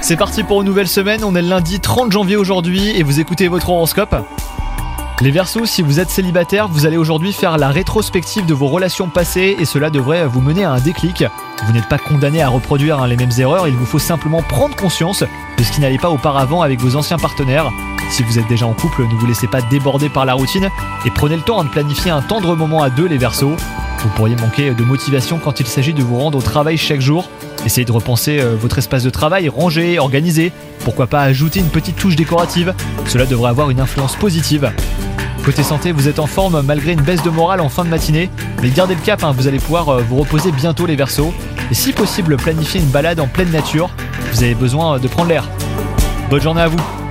C'est parti pour une nouvelle semaine, on est le lundi 30 janvier aujourd'hui et vous écoutez votre horoscope. Les Verseaux, si vous êtes célibataire, vous allez aujourd'hui faire la rétrospective de vos relations passées et cela devrait vous mener à un déclic. Vous n'êtes pas condamné à reproduire hein, les mêmes erreurs, il vous faut simplement prendre conscience de ce qui n'allait pas auparavant avec vos anciens partenaires. Si vous êtes déjà en couple, ne vous laissez pas déborder par la routine et prenez le temps de planifier un tendre moment à deux les Verseaux. Vous pourriez manquer de motivation quand il s'agit de vous rendre au travail chaque jour. Essayez de repenser euh, votre espace de travail, ranger, organiser. Pourquoi pas ajouter une petite touche décorative Cela devrait avoir une influence positive. Côté santé, vous êtes en forme malgré une baisse de morale en fin de matinée, mais gardez le cap, hein, vous allez pouvoir euh, vous reposer bientôt les versos. Et si possible, planifier une balade en pleine nature, vous avez besoin de prendre l'air. Bonne journée à vous